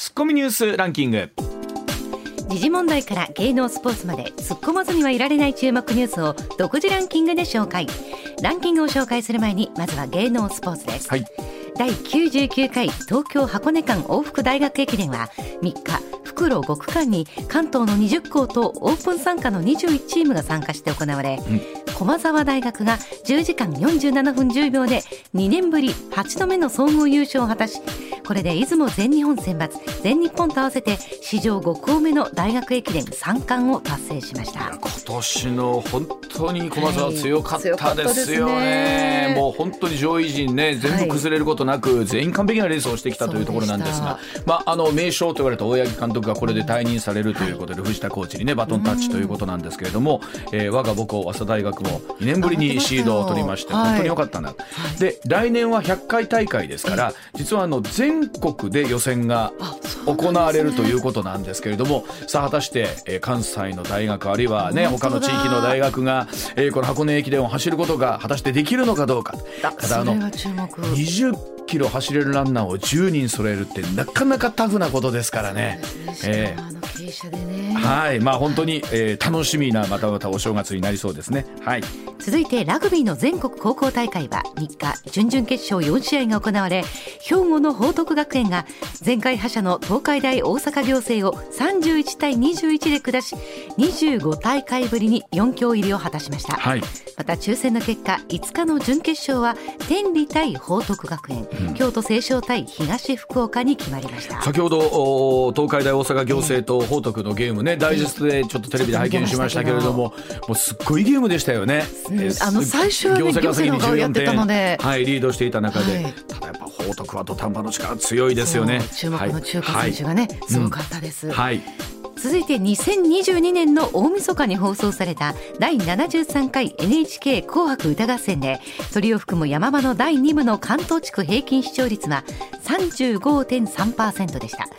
ツッコミニュースランキング。時事問題から芸能スポーツまで突っ込まずにはいられない注目ニュースを独自ランキングで紹介。ランキングを紹介する前にまずは芸能スポーツです、はい、第99回東京箱根間往復大学駅伝は3日復路5区間に関東の20校とオープン参加の21チームが参加して行われ、うん駒澤大学が10時間47分10秒で2年ぶり8度目の総合優勝を果たしこれで出雲全日本選抜全日本と合わせて史上5校目の大学駅伝3冠を達成しました。今年の本当に駒澤強かったですよね。はいね、もう本当に上位陣ね全部崩れることなく、はい、全員完璧なレースをしてきたというところなんですがまああの名将と言われた大八木監督がこれで退任されるということで、はい、藤田コーチにねバトンタッチということなんですけれども、えー、我が母校早稲田大学も2年ぶりにシードを取りまして本当に良かったな、で来年は100回大会ですから実はあの全国で予選が行われるということなんですけれどもさあ果たして、えー、関西の大学あるいはね他の地域の大学が、えー、この箱根駅伝を走ることが果たしてできるのかどうか。ただあの20キロ走れるランナーを10人揃えるってなかなかタフなことですからね。はい。まあ本当に、えー、楽しみなまたまたお正月になりそうですね。はい。続いてラグビーの全国高校大会は3日準々決勝4試合が行われ兵庫の報徳学園が前回覇者の東海大大阪行政を31対21で下し25大会ぶりに4強入りを果たしました、はい、また抽選の結果5日の準決勝は天理対報徳学園、うん、京都清少対東福岡に決まりました。先ほど東海大大阪行政と報徳のゲームねダイジェストでちょっとテレビで拝見しましたけれどももうすっごいゲームでしたよね、あの最初は、ね、行政の方がやってたので、はい、リードしていた中で、はい、ただやっぱ報徳は土壇場の力強いですよね。注目の中華選手がね、はい、すごかったです、はい続いて2022年の大晦日に放送された第73回 NHK 紅白歌合戦で鳥を含む山場の第2部の関東地区平均視聴率は35.3%でした、うん、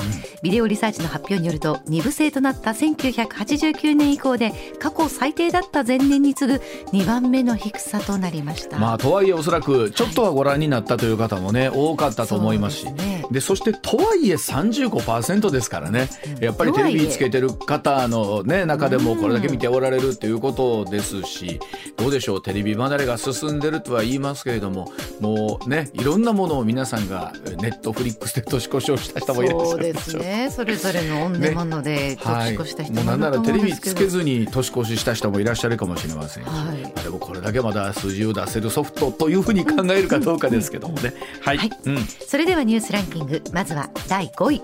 ビデオリサーチの発表によると2部制となった1989年以降で過去最低だった前年に次ぐ2番目の低さとなりました。まあとはいえおそらくちょっとはご覧になったという方もね、はい、多かったと思いますし。そで、ね、そしてとはいえ35%ですからね、うん、やっぱりテレビつけてる方の、ね、中でもこれだけ見ておられるっていうことですし、どうでしょうテレビ離れが進んでるとは言いますけれどももうねいろんなものを皆さんがネットフリックスで年越しをした人もいらっしゃるそうですね。それぞれのオンデマンドで年越した人もいると思うんですけど、ねはい、なんならテレビつけずに年越しした人もいらっしゃるかもしれませんし、はい、でもこれだけまだ数字を出せるソフトというふうに考えるかどうかですけどもね。はい、はい、うん、それではニュースランキング。まずは第5位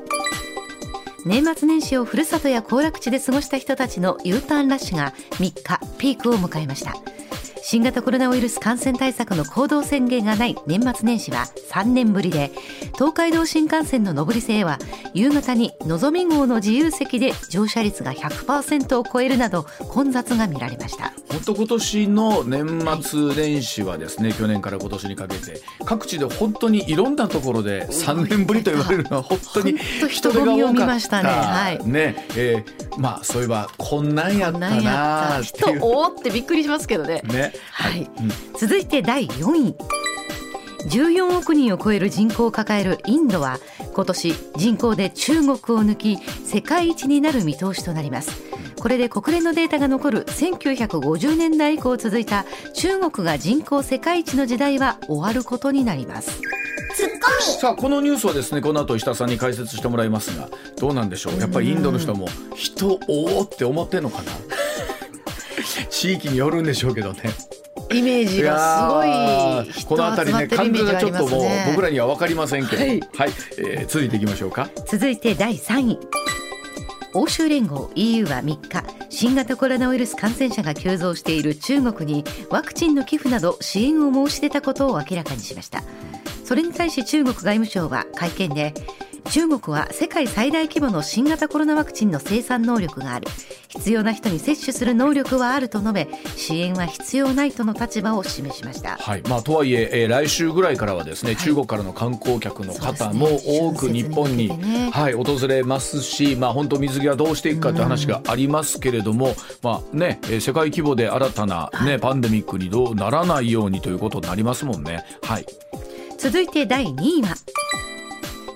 年末年始をふるさとや行楽地で過ごした人たちの U ターンラッシュが3日ピークを迎えました。新型コロナウイルス感染対策の行動宣言がない年末年始は3年ぶりで東海道新幹線の上り線は夕方にのぞみ号の自由席で乗車率が100%を超えるなど混雑が見られました。本当今年の年末年始はですね、はい、去年から今年にかけて各地で本当にいろんなところで3年ぶりと言われるのは本当に人手が多かった。ね、はい、ね、えー、まあそういえばこんなんやったな人おってびっくりしますけどね。ねはい、うん、続いて第4位。14億人を超える人口を抱えるインドは今年人口で中国を抜き世界一になる見通しとなります。これで国連のデータが残る1950年代以降続いた中国が人口世界一の時代は終わることになります。さあこのニュースはですねこの後石田さんに解説してもらいますがどうなんでしょう？やっぱりインドの人も人おおって思ってんのかな？地域によるんでしょうけどね。イメージがすごいこの辺りね感覚がちょっともう僕らには分かりませんけど、はい、はい、えー、続いていきましょうか。続いて第3位。欧州連合 EU は3日。新型コロナウイルス感染者が急増している中国にワクチンの寄付など支援を申し出たことを明らかにしました。それに対し中国外務省は会見で中国は世界最大規模の新型コロナワクチンの生産能力がある。必要な人に接種する能力はあると述べ支援は必要ないとの立場を示しました、はい。まあ、とはいええー、来週ぐらいからはですね、はい、中国からの観光客の方も多く日本に、ね、はい、訪れますし、まあ、本当水際どうしていくかという話がありますけれども、まあね、世界規模で新たな、ね、はい、パンデミックにどうならないようにということになりますもんね。はい、続いて第2位は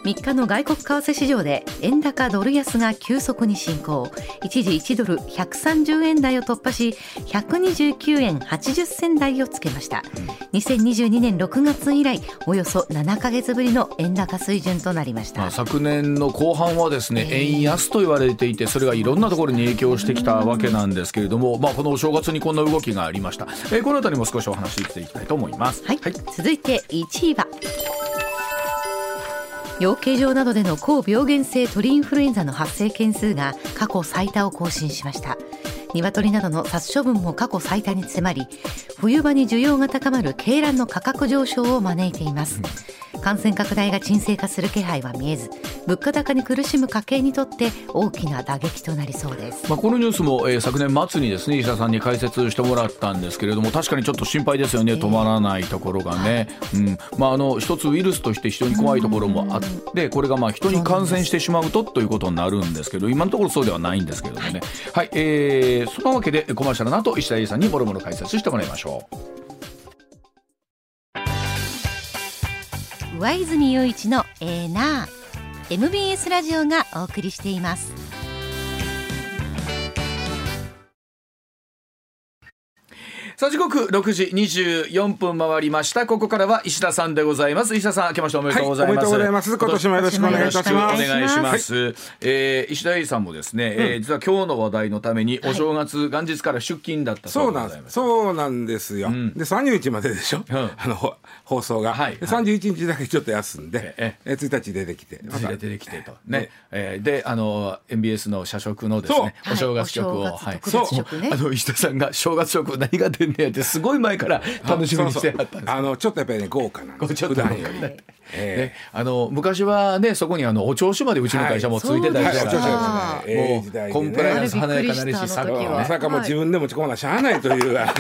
3日の外国為替市場で円高ドル安が急速に進行。一時1ドル130円台を突破し129円80銭台をつけました、2022年6月以来およそ7か月ぶりの円高水準となりました、昨年の後半はですね、えー、円安と言われていてそれがいろんなところに影響してきたわけなんですけれども、まあ、このお正月にこんな動きがありました、えー、この辺りも少しお話ししていきたいと思います、はい、はい、続いて1位は養鶏場などでの高病原性鳥インフルエンザの発生件数が過去最多を更新しました。鶏などの殺処分も過去最多に迫り冬場に需要が高まる鶏卵の価格上昇を招いています、感染拡大が沈静化する気配は見えず物価高に苦しむ家計にとって大きな打撃となりそうです、まあ、このニュースも、えー、昨年末にですね医者さんに解説してもらったんですけれども確かにちょっと心配ですよね、止まらないところがね、うん。まあ、あの一つウイルスとして非常に怖いところもあってこれがまあ人に感染してしまうとということになるんですけど今のところそうではないんですけどもねはい、えー、そのわけでコマーシャルの後石田英さんにもろもろ解説してもらいましょう。上泉雄一のエーナー MBS ラジオがお送りしていますさあ時刻六時二十四分回りました。ここからは石田さんでございます。石田さん明けましておめでとうございます、はい、おめでとうございます。今年もよろしくお願いいたします。お願いします、はい、えー、石田英さんもですね、うん、えー、実は今日の話題のためにお正月、はい、元日から出勤だったそうなんです。そうなんですよ、うん、で三十日まででしょ、うん、あの放送が、はい、31日だけちょっと休んで、ええ。1日出てきて。また出てきてと。ね、えー、であの MBS の社食のですねお正月食を、はい、そう。あの石田さんが正月食何が出んねやってすごい前から楽しみにしてはったんです。あのちょっとやっぱりね豪華なんです。普段より、ねえー、あの昔はねそこにあのお調子までうちの会社もついてたりした。から、はい、もうコンプライアンス華やかなりしまさかも自分で持ち込まなしゃあないというあ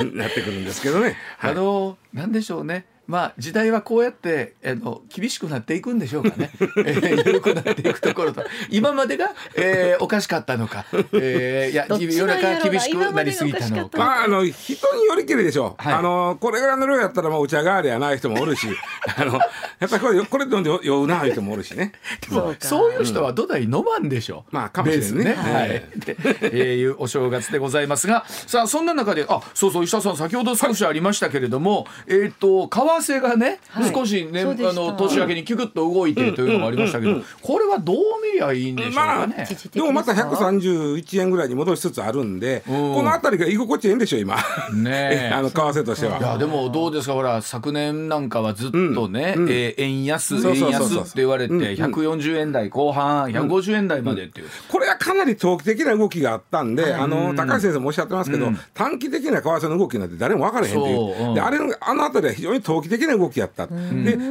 の なってくるんですけどね。あのなんでしょうねまあ時代はこうやってあの厳しくなっていくんでしょうかね、えー、緩くなっていくところと。今までが、えー、おかしかったのか、えー、いや世の中厳しくなりすぎたのか。まああの人によりけりでしょう、はい、あのこれぐらいの量やったらもうお茶代わりやない人もおるし。あのやっぱりこれこれ飲んで酔うな人もおるしね。でもそういう人は土台飲まんでしょう、まあかもしれないねね、はい。で、えー、いうお正月でございますが。さあそんな中であそうそう石田さん先ほど少しありましたけれども、はい、えっ、と為替がね、はい、少しね、あの年明けにキュクッと動いてというのがありましたけど、これはどう見りゃいいんでしょうかね。まあ、でもまた131円ぐらいに戻しつつあるんで、この辺りが居心地いいんでしょう今。ね あの為替としては。いやでもどうですかほら昨年なんかはずっとね、うん、えー、円安円安って言われて140円台後半150円台までっていう、これはかなり長期的な動きがあったんで、あの高橋先生もおっしゃってますけど、短期的な為替の動きなんて誰も分からへんっていう。であれあの辺りは非常に長期的な動きやった。で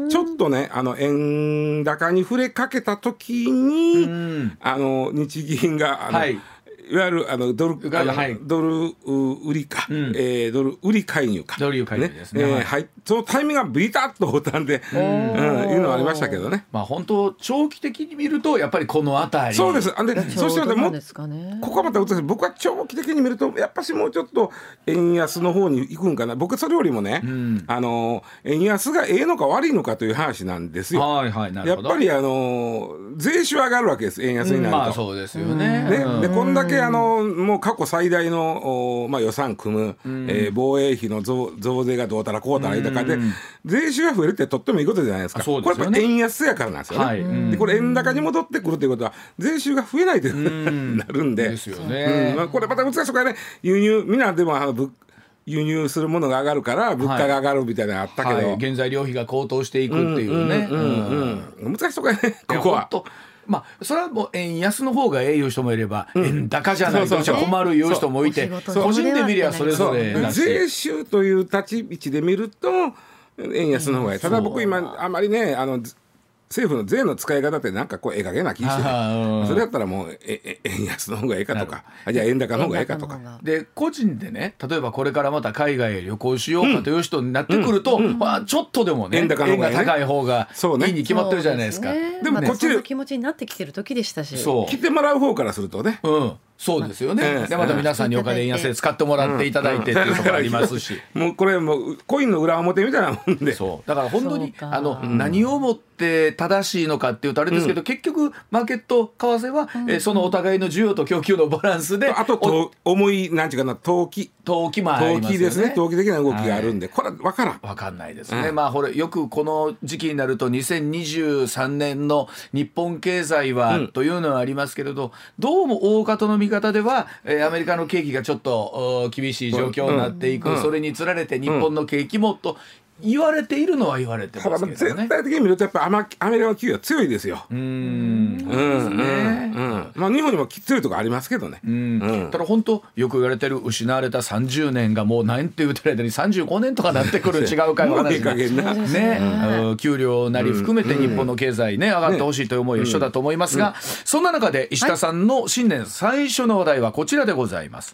ちょっとねあの円高に触れかけた時に、あの日銀があの、はいいわゆるあのドルあの、はい、ドル売りか、うん、えー、ドル売り介入か、ドル介入ですね。ねえー、はい、そのタイミングがビタッとったんで、うん、いうのはありましたけどね。まあ本当長期的に見るとやっぱりこの辺り。そうです。あで、そしてもここはまた僕は長期的に見るとやっぱしもうちょっと円安の方に行くんかな。僕それよりもね、うん、あの円安がええのか悪いのかという話なんですよ。はいはいなるほど。やっぱりあの税収上がるわけです。円安になると。まあそうですよね。ね、でこんだけあのもう過去最大の、まあ、予算組む、うん、えー、防衛費の増増税がどうたらこうたらいいとかで、うん、税収が増えるってとってもいいことじゃないですか、すね、これやっぱ円安やからなんですよね、はい、でこれ円高に戻ってくるということは税収が増えないとなるんで。ですよね、まあ、これまた難しいところね。輸入みんなでもあの物輸入するものが上がるから物価が上がるみたいなのあったけど、はい。はい、原材料費が高騰していくっていうね。難しいところやねここは。まあ、それはもう円安の方がええいう人もいれば、うん、円高じゃないと困るいう人もいて個人で見りゃそれぞれ税収という立ち位置で見ると円安の方がいいただ僕今あまりねあの政府の税の使い方ってなんかこうええ加減な気してそれやったらもうええ円安の方がええかとかじゃあ円高の方がええかとか。で個人でね例えばこれからまた海外へ旅行しようかという人になってくると、まあ、ちょっとでもね円高の方が、高い方がいいに決まってるじゃないですか。でもこっちで気持ちになってきてる時でしたし。そう。来てもらう方からするとね、うんそうですよね、でまた皆さんにお金円安で使ってもらっていただいてっていうところありますし、もうこれもうコインの裏表みたいなもんで。そう。だから本当にあの、何をもって正しいのかっていうとあれですけど、結局マーケット為替は、えそのお互いの需要と供給のバランスであとと重いなんていうかな投機。投機もありますよね。投機ですね。投機的な動きがあるんで、これ分からん。分かんないですね、まあこれよくこの時期になると2023年の日本経済は、というのはありますけれどどうも大方の見方では、えー、アメリカの景気がちょっと厳しい状況になっていく、うん、それにつられて日本の景気もと言われているのは言われてますけどね。全体的に見るとやっぱアメリカの企業は強いですよ。うん。うん。ね。うん。まあ日本にも強いとこありますけどね。うん。ただ本当よく言われてる失われた30年がもう何て言うてる間に35年とかなってくる 違うかい話がね。給料なり含めて日本の経済ね上がってほしいという思いは一緒だと思いますが、そんな中で石田さんの新年最初の話題はこちらでございます。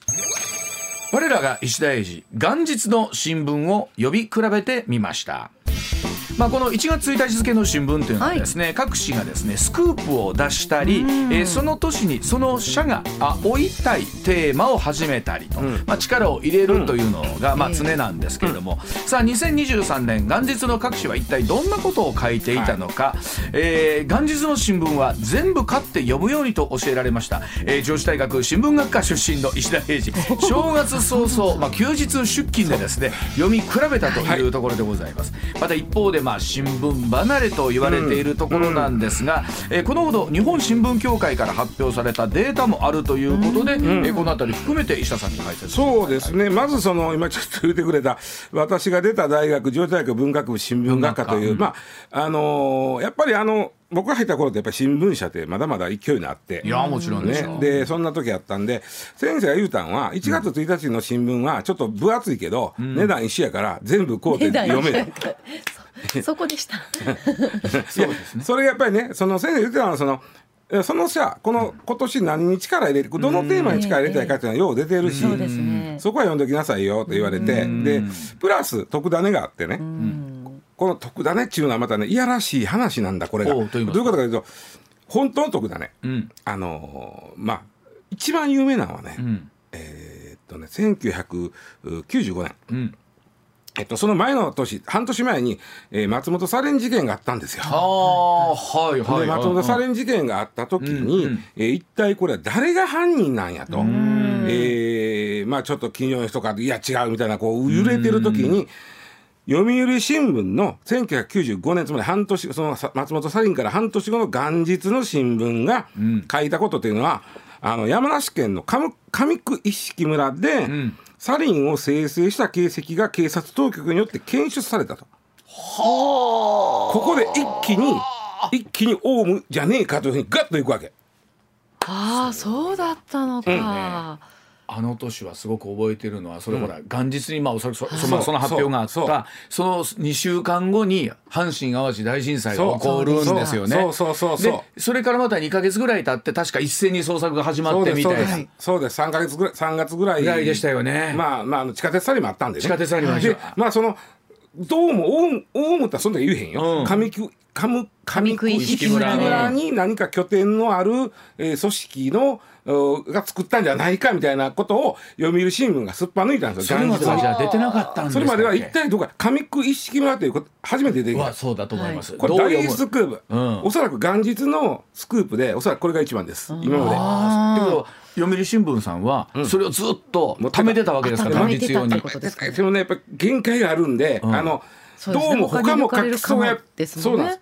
我らが石田英二元日の新聞を呼び比べてみました。まあ、この1月1日付の新聞というのはですね、はい、各紙がですねスクープを出したり、えー、その年にその社があ追いたいテーマを始めたりと、うん、まあ、力を入れるというのが、まあ、常なんですけれども、うん、さあ2023年元日の各紙は一体どんなことを書いていたのか、はい、えー、元日の新聞は全部買って呼ぶようにと教えられました、えー、上智大学新聞学科出身の石田平次。正月早々、まあ、休日出勤でですね読み比べたというところでございます。また一方で、まあ、新聞離れと言われているところなんですが、うん、えー、このほど日本新聞協会から発表されたデータもあるということで、うん、えー、この辺り含めて石田さんに解説。そうですね。まずその今ちょっと言ってくれた私が出た大学上智大学文学部新聞学科という、まああのー、やっぱりあの僕が入った頃ってやっぱり新聞社ってまだまだ勢いのあって。いやもちろんね。でそんな時あったんで先生が言うたんは1月1日の新聞はちょっと分厚いけど、うん、値段一緒やから全部こうて読める。そこでした。そうですね。それやっぱりねその先生言ってたのはそのそのさこの今年何に力入れるどのテーマに力入れたいかっていうのはよう出てるし、そね、そこは読んでおきなさいよと言われてでプラス特ダネがあってね。この特ダネっていうのはまたねいやらしい話なんだこれが。どういうことかというと本当の特ダネ、うん、あのまあ一番有名なのはね、うん、えー、っとね1995年。うんえっと、その前の年半年前に、えー、松本サレン事件があったんですよ。あはいはい、松本サレン事件があった時に、うんうん、えー、一体これは誰が犯人なんやと、えー、まあ、ちょっと金曜の人かいや違うみたいなこう揺れてる時に。読売新聞の1995年つまり半年その松本サリンから半年後の元日の新聞が書いたことというのは、うん、あの山梨県の上区一色村で、うんサリンを生成した形跡が警察当局によって検出されたと。はここで一気に一気にオウムじゃねえかというふうにガッといくわけ。ああそうだったのか。うんあの年はすごく覚えてるのはそれほら、元日にまあおそらくそそその発表があったその2週間後に阪神・淡路大震災が起こるんですよね。そうそうそうそうそれからまた2か月ぐらい経って確か一斉に捜索が始まってみたいなそうです3か月ぐらい3月ぐらいぐらいでしたよね。まあまあ地下鉄サリもあったんでね。地下鉄サリもありまあそのどうもオウムオウムってそんな言えへんよ。上区上上区石村に何か拠点のある、えー、組織のが作ったんじゃないかみたいなことを読売新聞がすっぱ抜いたんですよ。それまではじゃ出てなかったんそれまでは一体どこか上区一式村ということ初めて出てきた。そうだと思います。これ大スクープ、うん、おそらく元日のスクープでおそらくこれが一番です。今まで。読売新聞さんはそれをずっと貯めてたわけですから、元日用に。でもねやっぱ限界があるんで、あのどうも他も書きそうや、そうなんです。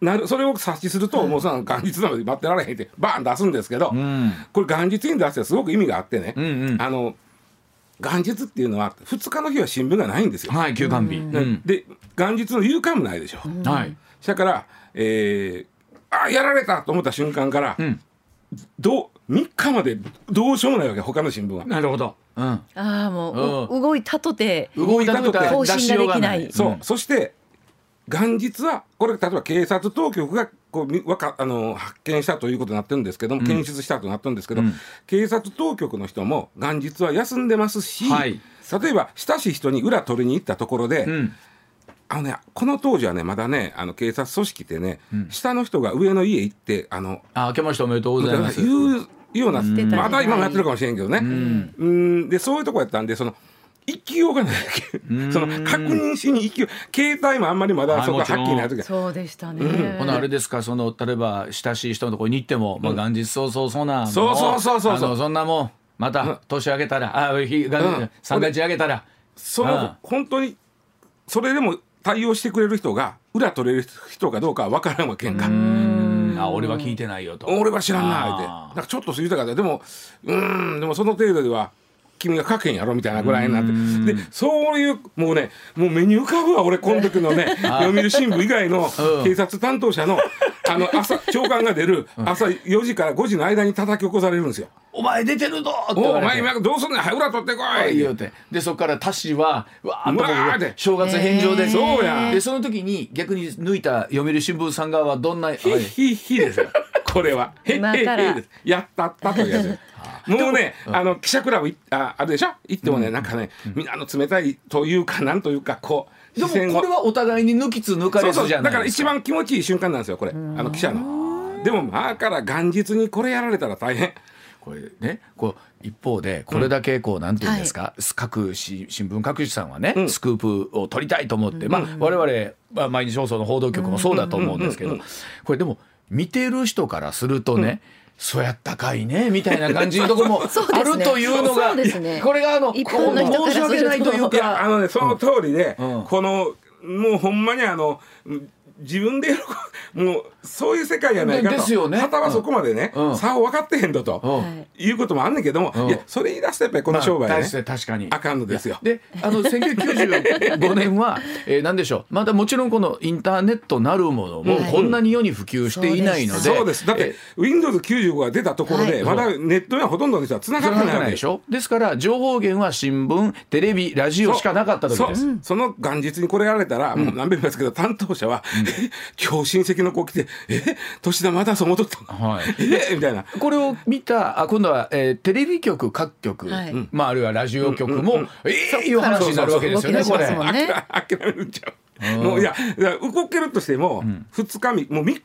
なるそれを察知すると、はい、もうその元日なので待ってられへんってバーン出すんですけど、うん、これ元日に出してすごく意味があってね、うんうん、あの元日っていうのは2日の日は新聞がないんですよ。はい、休刊日。で元日の夕刊もないでしょ。はい。だから、えー、あやられたと思った瞬間から、うん、どう3日までどうしようもないわけ他の新聞は。なるほど。うん、ああもう、うん、動いたとて動いたとて更新ができない。そう、そして元日はこれ例えば警察当局がこうわかあの発見したということになってるんですけども、うん、検出したとなってるんですけど、うん、警察当局の人も元日は休んでますし、はい、例えば親しい人に裏取りに行ったところで、うん、あのね、この当時はねまだねあの警察組織ってね、下の人が上の家行ってあのあ明けましておめでとうございます。言うような、また今もやってるかもしれんけどね、うん。でそういうとこやったんでその生きようがないその確認しに生きよう。携帯もあんまりまだそこはっきりない時。そうでしたね、うん、ほなあれですか？その例えば親しい人のところに行っても、まあ、元日早々そうなそうそうそうそうそう。そんなもんまた年明けたら、あ日が三が日明けたら。その、本当にそれでも対応してくれる人が裏取れる人かどうかは分からんわけんか。あ俺は聞いてないよと。俺は知らんなって。なんかちょっと過ぎたからでもうんでもその程度では君が書けんやろみたいなぐらいになって。でそういうもうねもう目に浮かぶわ俺この時のね 読売新聞以外の警察担当者のあの朝長官が出る朝4時から5時の間に叩き起こされるんですよ。お前出てるぞお前今どうすんねんはい裏取ってこい。言うて。でそこからタシはわーっと正月返上で。そうや。でその時に逆に抜いた読売新聞さん側はどんなひひひですよ。これは。へへへです。やったったというやつもうね、あの記者クラブああるでしょ？行ってもね、なんかね、みん。なの冷たいというかなんというかこうでもこれはお互いに抜きつ抜かれずじゃないだから一番気持ちいい瞬間なんですよこれ。あの記者の。でもまあから元日にこれやられたら大変。これねこう一方でこれだけこう、なんていうんですか、各新聞各紙さんはね、スクープを取りたいと思って、まあ我々、まあ、毎日放送の報道局もそうだと思うんですけど、これでも見てる人からするとね、そうやったかいねみたいな感じのとこも あるというのがね、これがあの申し訳ないというか。あのねその通りで、このもうほんまにあの自分でもうそういう世界やないかと。ですよね。旗はそこまでね、うん、差を分かってへんとと、うん、いうこともあんねんけども、うん、いやそれ言い出すとやっぱりこの商売ね、まあ、確かに。あかんのですよ。であの1995年は、えー、何でしょう。まだもちろんこのインターネットなるものもこんなに世に普及していないので、そうです。だって Windows95 が出たところで、はい、まだネットにはほとんどの人はつながってないでしょ。ですから情報源は新聞テレビラジオしかなかった時です。その元日にこれやられたら、もう何べんも言いますけど担当者は、今日親戚の子来て「え？年田まだそう戻ったの、はい、え？みたいな。これを見たあ今度は、えー、テレビ局各局、はい、まあ、あるいはラジオ局も、うんうん、ええー、いう話になるわけですよねこれ。諦めるんちゃう。もういや動けるとしても、2日みもう3日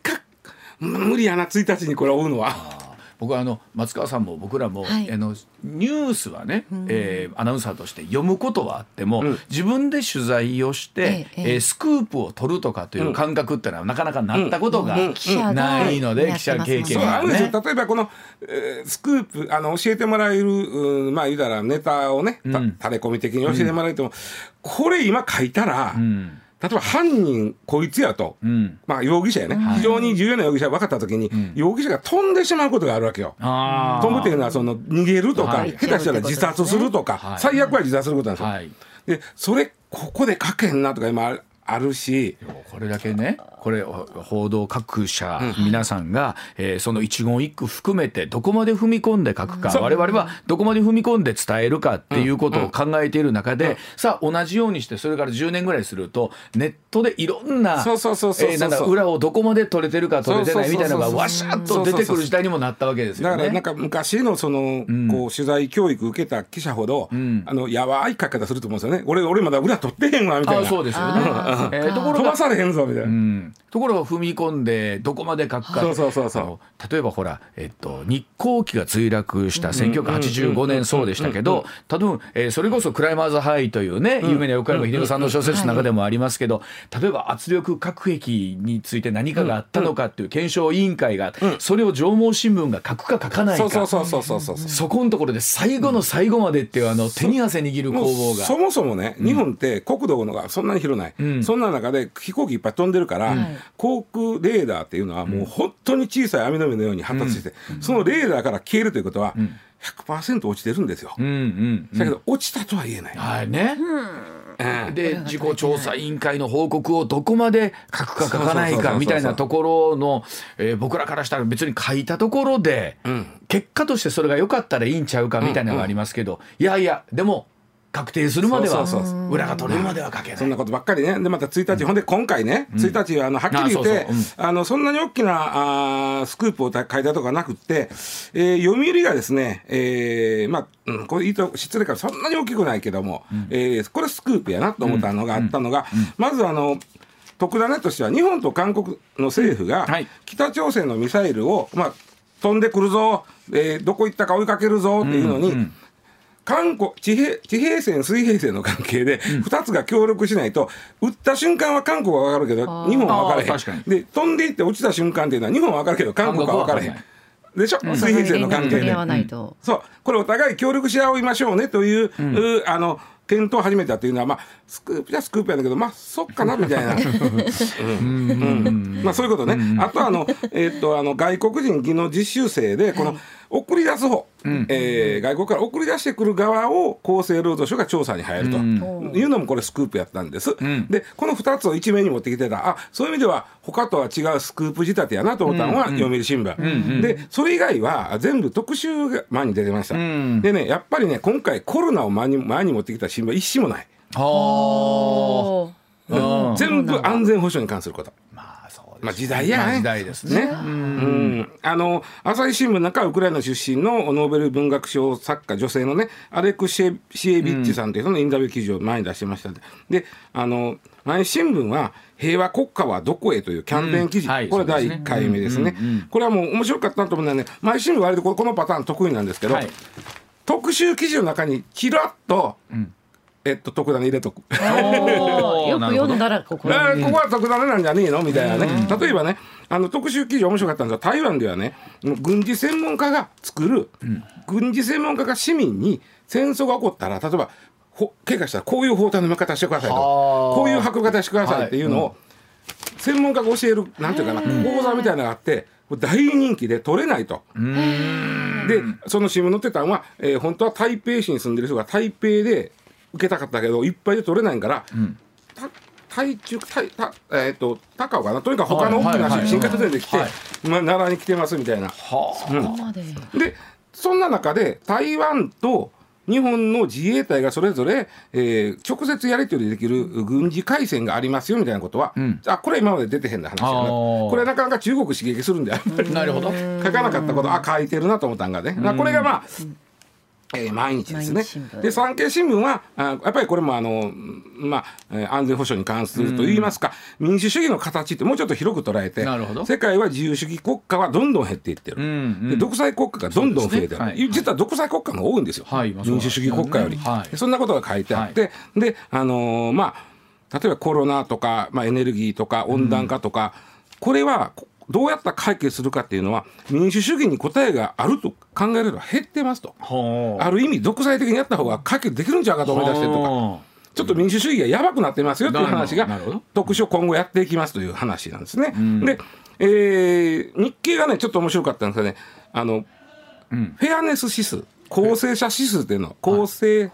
無理やな1日にこれ追うのは。僕はあの松川さんも僕らも、はい、あのニュースはね、うん、えー、アナウンサーとして読むことはあっても、うん、自分で取材をして、えええー、スクープを取るとかという感覚ってのはなかなかなったことがないので、記者経験がね。例えばこの、えー、スクープあの教えてもらえる、うん、まあ言うたらネタをね、うん、垂れ込み的に教えてもらえても、これ今書いたら。うん例えば犯人こいつやと、うん、まあ容疑者やね、非常に重要な容疑者が分かった時に、うん、容疑者が飛んでしまうことがあるわけよ。飛ぶっていうのはその逃げるとか、はい、下手したら自殺するとか、はい、最悪は自殺することなんですよ。はい、でそれここで書けんなとか今あるしこれだけねこれ報道各社、皆さんが、えー、その一言一句含めてどこまで踏み込んで書くか、我々はどこまで踏み込んで伝えるかっていうことを考えている中で、さあ同じようにしてそれから10年ぐらいするとネットでいろんな裏をどこまで取れてるか取れてないみたいなのがわしゃっと出てくる時代にもなったわけですよね。だからなんか昔のその、こう取材教育受けた記者ほど、あのやばい書き方すると思うんですよね。俺俺まだ裏取ってへんわみたいな。そうですよね。えー、ところ飛ばされへんぞみたいな。ところが踏み込んでどこまで書くかそうそうそう。そう例えばほら、えっと、日航機が墜落した1985年そうでしたけど多分、えー、それこそクライマーズハイというね有名な横山秀夫さんの小説の中でもありますけど例えば圧力核兵器について何かがあったのかっていう検証委員会がそれを上毛新聞が書くか書かないか。そうそうそうそうそうそこのところで最後の最後までっていうあの手に汗握る攻防が。そもそもね日本って国土のがそんなに広ない、そんな中で飛行機いっぱい飛んでるから、航空レーダーっていうのはもう本当に小さい網の目のように発達してて、そのレーダーから消えるということは、100%落ちてるんですよ。うんうんだけど落ちたとは言えない。はいね。で事故調査委員会の報告をどこまで書くか書かないかみたいなところの、えー、僕らからしたら別に書いたところで、うん、結果としてそれが良かったらいいんちゃうかみたいなのがありますけど、うん。うん、いやいやでも確定するまでは裏が取れるまでは書けない。そんなことばっかりね。でまた1日、ほんで今回ね、う1日あのはっきり言ってあのそんなに大きなあスクープを書いたとかなくって、えー、読売がですね、えー、まあ、うん、これ言いと失礼からそんなに大きくないけども、うん、えー、これスクープやなと思ったのがあったのが、まずあの特ダネとしては日本と韓国の政府が北朝鮮のミサイルを、まあ、飛んでくるぞえー、どこ行ったか追いかけるぞっていうのに、うんうん韓国地平地平線水平線の関係で2つが協力しないと、撃った瞬間は韓国は分かるけど日本は分からへん。で飛んでいって落ちた瞬間っていうのは日本は分かるけど韓国は分からへん。でしょ、うん、水平線の関係で、うん、そう。これお互い協力し合いましょうねという、うん、あの検討を始めたというのは、まあ、スクープじゃスクープやだけど、まあ、そっかなみたいな、うん。うん。まあ、そういうことね、あとあの、えー、っとあの外国人技能実習生で、この、送り出す方、うん、えー、外国から送り出してくる側を厚生労働省が調査に入ると。いうのもこれスクープやったんです。うん、でこの2つを一面に持ってきてた。あそういう意味では他とは違うスクープ仕立てやなと思ったのは読売新聞、うん。うん、でそれ以外は全部特集が前に出てました。でねやっぱりね今回コロナを前に前に持ってきた新聞一紙もない。全部安全保障に関すること。まあ時代やね。時代ですね。うん。あの朝日新聞なんかウクライナ出身のノーベル文学賞作家女性のねアレクシエシエビッチさんというそのインタビュー記事を前に出してましたで、あの毎日新聞は平和国家はどこへというキャンペーン記事、うんはい、これ第1回目ですね。これはもう面白かったなと思うのはね毎日新聞割とこのパターン得意なんですけど、はい、特集記事の中にちらっと、うんえっと、特ダネ入れとく。よく読んだらここ、えー、ここは特ダネなんじゃねえの？みたいなね。例えばね、あの特集記事面白かったんですが、台湾ではね、軍事専門家が作る、うん、軍事専門家が市民に戦争が起こったら、例えば、ほ怪我したらこういう包帯の巻き方してくださいと、こういう履く方してくださいっていうのを、はい。うん、専門家が教える、なんていうかな、講座みたいなのがあって、大人気で取れないと。でその新聞載ってたのは、えー、本当は台北市に住んでる人が台北で受けたかったけどいっぱいで取れないから、うん、台中台たえっ、ー、と高尾かな？とにかく他の大きな新幹線で来て、はい、まあ、奈良に来てますみたいな。はうん、でそんな中で台湾と日本の自衛隊がそれぞれ、えー、直接やり取りできる軍事回線がありますよみたいなことは、うん、あこれ今まで出てへんな話やな。これなかなか中国刺激するんであんまりなるほど。書かなかったことあ書いてるなと思ったんがね、これがまあえー、毎日ですね。で産経新聞はあやっぱりこれもあの、まあ、安全保障に関するといいますか、民主主義の形ってもうちょっと広く捉えて世界は自由主義国家はどんどん減っていってる、うんうん、で独裁国家がどんどん増えてる、ね。はい、実は独裁国家が多いんですよ、はい、民主主義国家より、はい、そんなことが書いてあって、であのー、まあ例えばコロナとか、まあ、エネルギーとか温暖化とか、うん、これはどうやったら解決するかっていうのは民主主義に答えがあると考えれば減ってますと。ある意味独裁的にやった方が解決できるんちゃうかと思い出してるとか。ちょっと民主主義がやばくなってますよっていう話が特集を今後やっていきますという話なんですね。うん、で、えー、日経がねちょっと面白かったんですがね。あの、うん、フェアネス指数公正者指数っていうの公正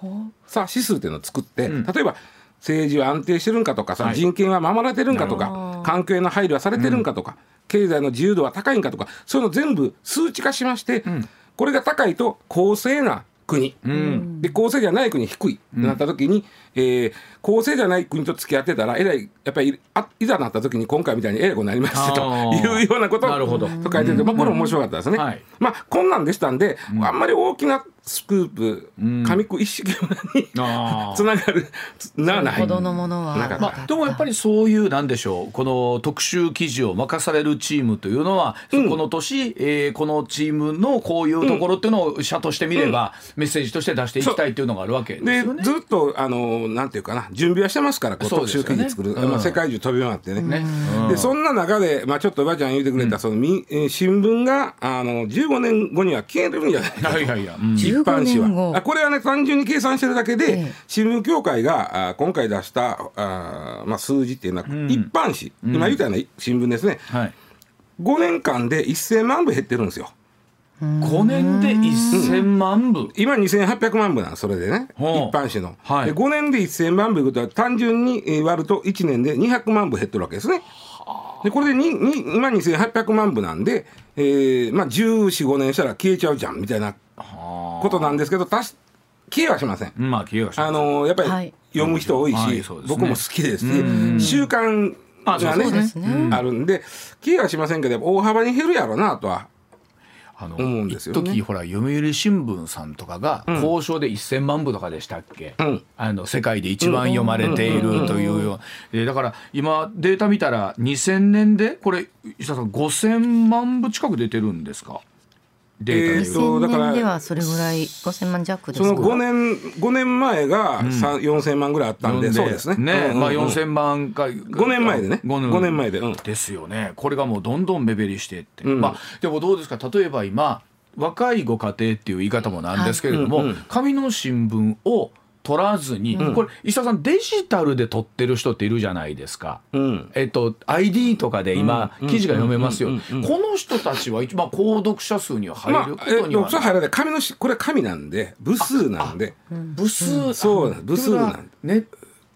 さ指数っていうのを作って、例えば政治は安定してるんかとかさ、人権は守られてるんかとか環境への配慮はされてるんかとか、経済の自由度は高いんかとかそういうの全部数値化しまして、うん、これが高いと公正な国、うん、で公正じゃない国低いとなった時に、うん、えー、公正じゃない国と付き合ってたらえらいやっぱりあいざなった時に今回みたいにえらいことになりましたというようなことをと書いてて、まあ、これ面白かったですね。はい、まあこんなんでしたんで、あんまり大きなスクープ、紙子一式につながるなない。ほどのものは、まあ、でもやっぱりそういうなんでしょうこの特集記事を任されるチームというのは、うん、この年、えー、このチームのこういうところっていうのを社としてみれば、うん、メッセージとして出していきたいというのがあるわけですよね。ずっとあのなんていうかな準備はしてますから特集記事作る、ねうん、まあ、世界中飛び回ってね。ね。でそんな中で、まあ、ちょっとおばあちゃん言ってくれた、そのみ新聞があの15年後には消えるんじゃないかと。いやいや一般紙は。これはね単純に計算してるだけで、ええ、新聞協会があ今回出したあ、まあ、数字っていうのは、うん、一般紙、うん、今言ったような新聞ですね、はい、5年間で1000万部減ってるんですよ。5年で1000万部、うん、今2800万部なんそれでね。一般紙の、はい、で5年で1000万部いうことは単純に割ると1年で200万部減ってるわけですね。でこれでにに今2800万部なんで、えーまあ、1415年したら消えちゃうじゃんみたいなことなんですけど、たし消えはしません。まあ、消えはしあのやっぱり読む人多いし、はい、僕も好きですし、習慣がね、あるんで、消えはしませんけど、大幅に減るやろうなとはあの、うんですよね、時ほら読売新聞さんとかが交渉で1,000万部とかでしたっけ、うん、あの世界で一番読まれているというようだから今データ見たら2000年でこれ石田さん5,000万部近く出てるんですか？データとだからではそれぐらい5000万弱ですその5年5年前が、うん、4000万ぐらいあったんでそうですね。ね、うんうん、まあ4000万か5年前でね。5, 5年前で、うん、ですよね。これがもうどんどん目減りしていって、うん、まあでもどうですか？例えば今若いご家庭っていう言い方もなんですけれども、紙の新聞を取らずに、うん、これ石田さんデジタルで撮ってる人っているじゃないですか、うん、えっと ID とかで今、記事が読めますよ、この人たちは一番購読者数には入ることには、まあ、入らない。紙のこれ紙なんで部数なんで。部数、そう部数なん。で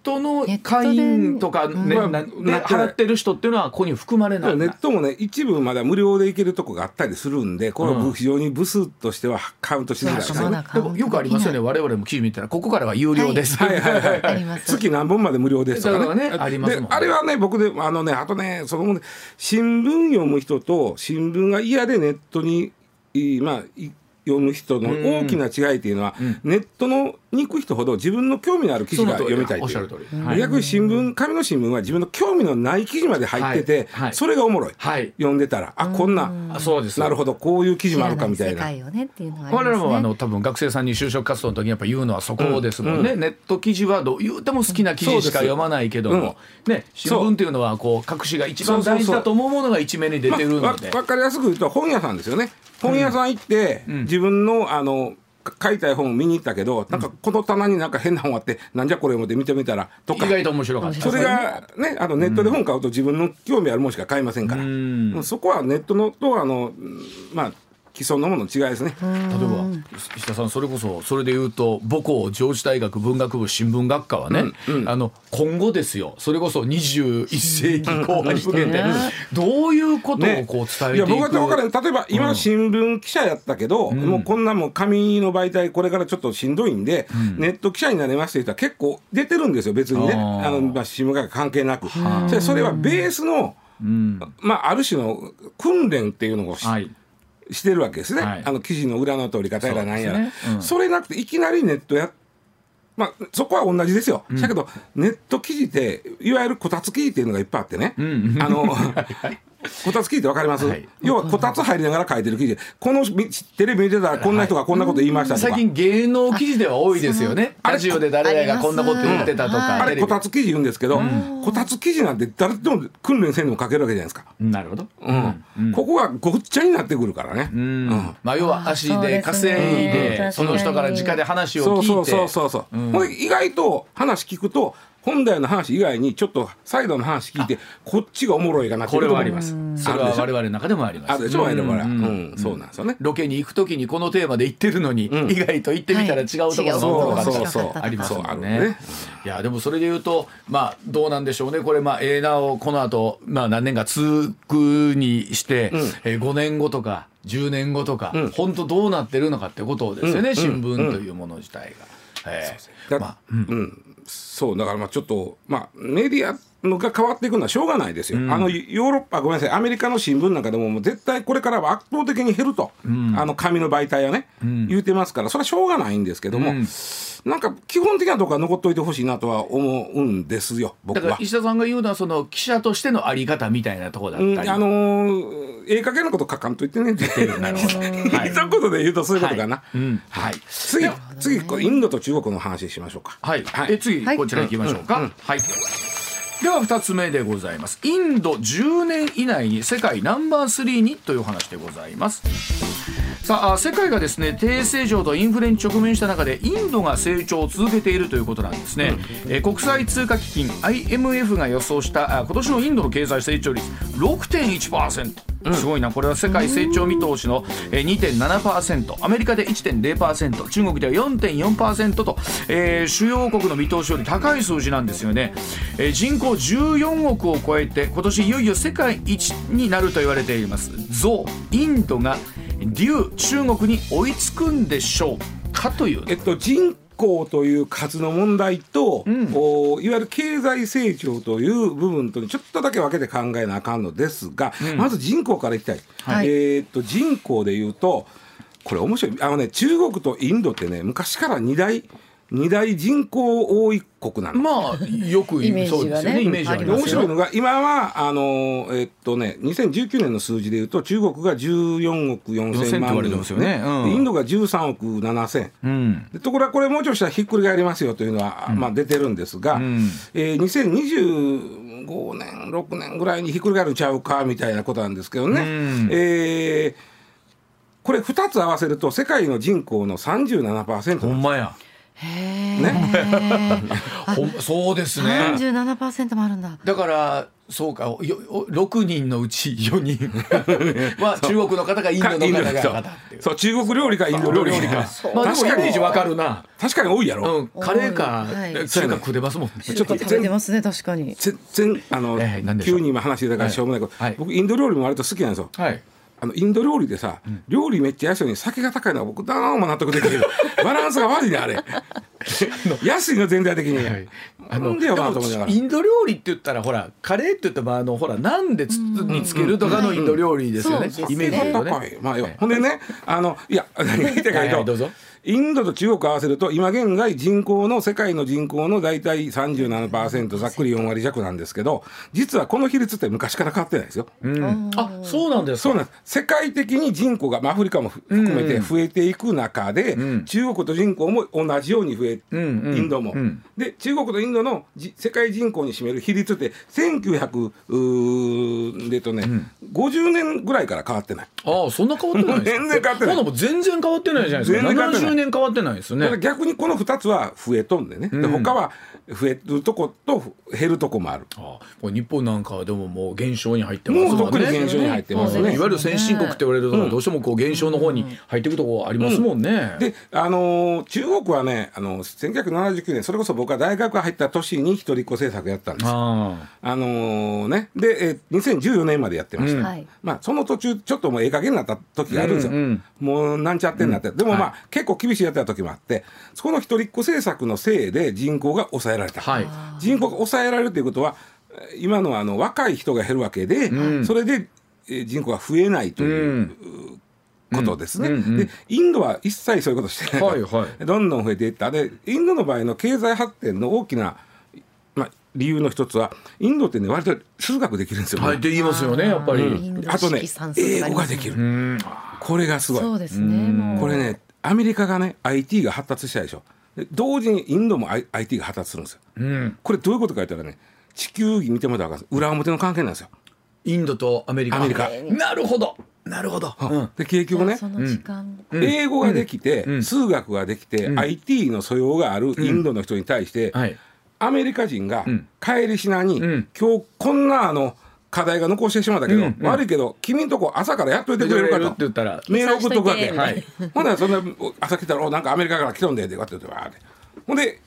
トの会員とか、ねまあ、払ってる人っていうのはここに含まれない。ネットもね一部まだ無料で行けるとこがあったりするんでこれは非常に部数としてはカウントしづらいですでもよくありますよね。我々も記事見たら。ここからは有料です、はい、はいはい。はい月何本まで無料ですとかね。ありますあれはね僕であのねあとねその新聞読む人と新聞が嫌でネットにまあ読む人の大きな違いっていうのは、うん、ネットのに行く人ほど自分の興味のある記事が読みたいっていう、逆に新聞紙の新聞は自分の興味のない記事まで入ってて、はい。はい、それがおもろい、はい、読んでたらあこんなそうです。なるほどこういう記事もあるかみたいな。我々もあの多分学生さんに就職活動の時にやっぱ言うのはそこですもんね、うん、ネット記事はどう言うても好きな記事しか読まないけども、うん、ね、新聞っていうのはこう隠しが一番大事だと思うものが一面に出てるので。まあ、分かりやすく言うと本屋さんですよね。本屋さん行って、自分のあの書いた本を見に行ったけど、なんかこの棚になんか変な本あって、なんじゃこれ思って見てみたらとか。意外と面白かった。それがね。あのネットで本買うと自分の興味あるものしか買いませんから、そこはネットのとあのまあ既存のものの違いですね。例えば石田さんそれこそそれでいうと母校上智大学文学部新聞学科はね、うんうん、あの今後ですよ。それこそ21世紀後半に向けてどういうことをこう伝えていく、ね、いや僕は分から例えば今新聞記者やったけど、うん、もうこんなもう紙の媒体これからちょっとしんどいんで、うん、ネット記者になりました人は結構出てるんですよ。別にね。あの、まあ、新聞学関係なく。それはベースの、まあ、ある種の訓練っていうのを、はいしてるわけですね、はい、あの記事の裏の通り方やらなんやら、ね。うん、それなくていきなりネットやまあ、そこは同じですよ、うん、だけどネット記事っていわゆるこたつ記事っていうのがいっぱいあってね、うん、あの こたつ記事ってわかります、はい、要はこたつ入りながら書いてる記事。このテレビ見てたらこんな人がこんなこと言いましたとか、最近芸能記事では多いですよね。ラジオで誰がこんなこと言ってたとか、あれこたつ記事言うんですけど、こたつ記事なんて誰でも訓練せんでも書けるわけじゃないですか。なるほど、うん。ここがごっちゃになってくるからね、うん。まあ、要は足で稼いでその人から直で話を聞いて。そうそうそうそう、う。ん、意外と話聞くと本来の話以外にちょっとサイドの話聞いてこっちがおもろいかなってこれはあります。それは我々の中でもあります。あるでしょ？我々は。うん。そうなんですよね。ロケに行くときにこのテーマで行ってるのに意外と行ってみたら違うところのおもろかったありますもんね。いやでもそれで言うとまあどうなんでしょうね。これまあええなをこの後まあ何年か続くにしてえ5年後とか10年後とか本当どうなってるのかってことですよね。新聞というもの自体が。えー、まあ、うん、そうだからまあちょっとまあメディアのが変わっていくのはしょうがないですよ、うん、あのヨーロッパごめんなさい。アメリカの新聞なんかでももう絶対これからは圧倒的に減ると、うん、あの紙の媒体はね、うん、言うてますからそれはしょうがないんですけども、なんか基本的なところは残っといてほしいなとは思うんですよ僕は。だから石田さんが言うのはその記者としてのあり方みたいなところだったり、あのー、ええ加減なこと書かんといてね。ってなるほど、はい、一言で言うとそういうことかな、はい。うん。はい、次次インドと中国の話しましょうか。はい、はい、え次こちら行きましょうか、はい。では2つ目でございます。インド10年以内に世界ナンバー3にという話でございます。さあ世界がですね低成長とインフレに直面した中でインドが成長を続けているということなんですね、うん、え国際通貨基金 IMF が予想した今年のインドの経済成長率6.1%すごいな。これは世界成長見通しの2.7%アメリカで1.0%中国では4.4%と、えー、主要国の見通しより高い数字なんですよね、えー、人口14億を超えて今年いよいよ世界一になると言われています。ゾウインドが竜中国に追いつくんでしょうかという、えっと、人口という数の問題と、うん、おいわゆる経済成長という部分とちょっとだけ分けて考えなあかんのですが、うん、まず人口からいきたい、はい、えー、っと人口でいうとこれ面白い。あのね中国とインドってね昔から2大二大人口多い国なの。まあよくイメージがね。イメージありま面す白いのが今はあのえっとね2019年の数字でいうと中国が14億4000万人。ですよね、うん、インドが13億7000、うん、でところがこれもうちょっとしたらひっくり返りますよというのは、うん、まあ、出てるんですが、うん、えー、2025年6年ぐらいにひっくり返るんちゃうかみたいなことなんですけどね、うん、えー、これ2つ合わせると世界の人口の37%ほんまやね、そうですね。三十七パーセントもあるんだ。だからそうか六人のうち四人 は中国の方がインドの方が方そう中国料理かインド料理か。まあ確かにわかるな。確かに多いやろ。うん、カレーか中華食べますもん。ちょっと食べてますね確かに。全然あの急に今話してたからしょうもないけど、僕インド料理も割と好きなんですよ。はい。あのインド料理でさ、うん、料理めっちゃ安いのに酒が高いのは僕どうも納得できるバランスが悪いねあれ。安いの全体的に、はい、あのインド料理って言ったらほらカレーって言ったらあのほらなんでつにつけるとかのインド料理ですよね、うん。うん、イメージでとね、まあ、ほんでねあのいや何が 言いたいかと、はいはいインドと中国合わせると今現在人口の世界の人口の大体37%ざっくり4割弱なんですけど実はこの比率って昔から変わってないですよ。うん、あそうなんですそうなんです世界的に人口が、まあ、アフリカも含めて増えていく中で、うん、中国と人口も同じように増え、うん、インドも。で中国とインドの世界人口に占める比率って1900でとね、うん、50年ぐらいから変わってない。ああそんな変わってない 全然変わってない。全然変わってないじゃないですか。全然変わってない。年変わってないですね。逆にこの2つは増えとんでね、で他は増えるとこと減るとこもある。あこれ日本なんかはでももう減少に入ってますもんね。特に減少に入ってますね。いわゆる先進国って言われるとどうしてもこう減少の方に入っていくとこありますもんね。で、あの中国はね、あの1979年それこそ僕は大学入った年に一人っ子政策やったんです。あ、あのね、で、え2014年までやってました。まあその途中ちょっともうええ加減になった時があるんですよ。もうなんちゃってになって、でもまあ結構厳しいやってた時もあって、そこの一人っ子政策のせいで人口が抑えられた。はい、人口が抑えられるということは今のあの若い人が減るわけで、うん、それで人口が増えないという。ことですね、うんうんうん、でインドは一切そういうことしてない、はいはい、どんどん増えていった。でインドの場合の経済発展の大きな、まあ、理由の一つはインドってね割と数学できるんですよ、ね、はいって言いますよねやっぱり、うん、あとね英語ができる。これがすごい。そうですねこれねアメリカがね IT が発達したでしょ。同時にインドも IT が発達するんですよ、うん、これどういうことか言ったらね地球儀見てもらったら裏表の関係なんですよ。インドとアメリカ。アメリカ。なるほど。なるほど、うん、で結局ね、うん、英語ができて、うん、数学ができて、IT の素養があるインドの人に対して、はい、アメリカ人が帰りしなに、今日こんなあの課題が残してしまったけど、うんうん、悪いけど君んとこ朝からやっといてくれるかと。って言ったら。メール送っとくわけ、はい、ほんならそんな朝来たら「なんかアメリカから来とんで」って言われて。ほんで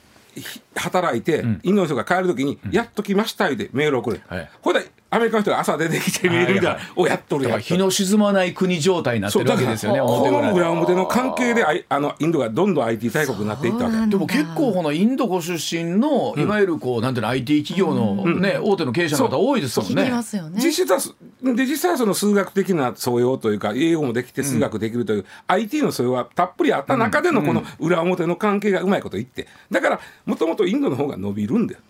働いて、うん、インドの人が帰る時に「やっと来ました」ってメール送る、はい、ほんでアメリカの人が朝出てきて見るみたいな、おやっとるや日の沈まない国状態になってるわけですよねこの裏表の関係でああのインドがどんどん IT 大国になっていったわけでも結構このインドご出身のいわゆるこう、なんていうの IT 企業のね、大手の経営者の方多いですもんね。実質はで実際はその数学的な素養というか英語もできて数学できるという、IT の素養はたっぷりあった中でのこの裏表の関係がうまいこと言って。だからもともとインドの方が伸びるんだよ。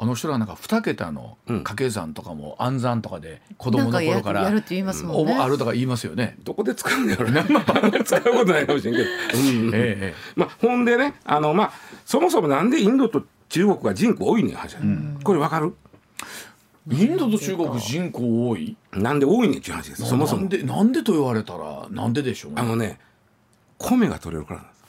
あの人らなんか二桁の掛け算とかも暗算とかで子供の頃からやるって言いますもんね。あるとか言いますよね。どこで使うんだろうね。まあ使うことないかもしれんけど。うんええ、まあほんでねあのまあそもそもなんでインドと中国が人口多いねん話、うん、これわかる？インドと中国人口多い？なんで多いねんっていう話です。そもそも。なんでなんでと言われたらなんででしょう、ね、あのね米が取れるからなんです。